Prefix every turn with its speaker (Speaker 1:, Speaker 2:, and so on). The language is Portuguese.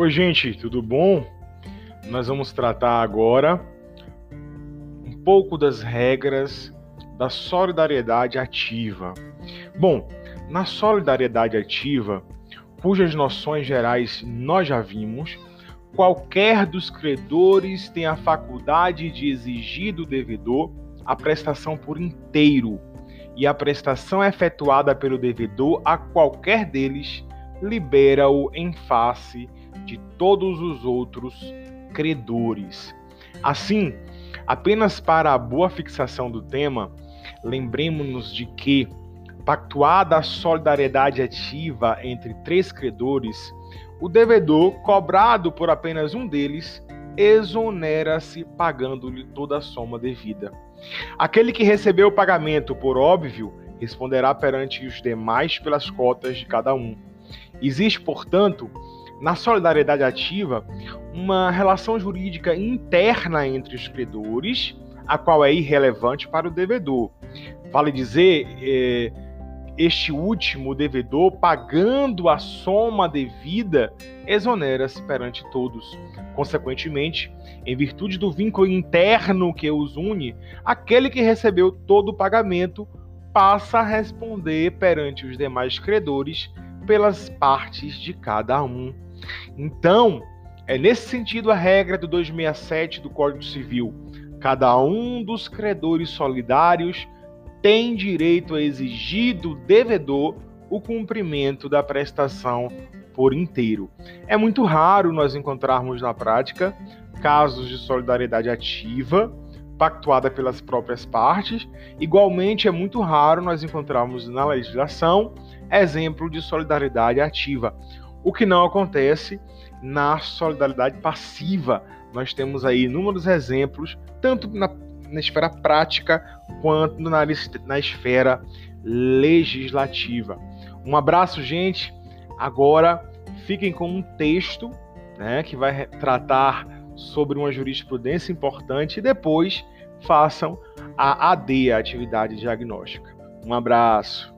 Speaker 1: Oi, gente, tudo bom? Nós vamos tratar agora um pouco das regras da solidariedade ativa. Bom, na solidariedade ativa, cujas noções gerais nós já vimos, qualquer dos credores tem a faculdade de exigir do devedor a prestação por inteiro, e a prestação efetuada pelo devedor a qualquer deles libera-o em face de todos os outros credores. Assim, apenas para a boa fixação do tema, lembremos-nos de que, pactuada a solidariedade ativa entre três credores, o devedor, cobrado por apenas um deles, exonera-se pagando-lhe toda a soma devida. Aquele que recebeu o pagamento, por óbvio, responderá perante os demais pelas cotas de cada um. Existe, portanto, na solidariedade ativa, uma relação jurídica interna entre os credores, a qual é irrelevante para o devedor. Vale dizer, é, este último devedor, pagando a soma devida, exonera-se perante todos. Consequentemente, em virtude do vínculo interno que os une, aquele que recebeu todo o pagamento passa a responder perante os demais credores pelas partes de cada um. Então, é nesse sentido a regra do 267 do Código Civil. Cada um dos credores solidários tem direito a exigir do devedor o cumprimento da prestação por inteiro. É muito raro nós encontrarmos na prática casos de solidariedade ativa pactuada pelas próprias partes. Igualmente, é muito raro nós encontrarmos na legislação exemplo de solidariedade ativa, o que não acontece na solidariedade passiva. Nós temos aí inúmeros exemplos, tanto na, na esfera prática quanto na, na esfera legislativa. Um abraço, gente. Agora fiquem com um texto né, que vai tratar sobre uma jurisprudência importante e depois façam a AD, a atividade diagnóstica. Um abraço.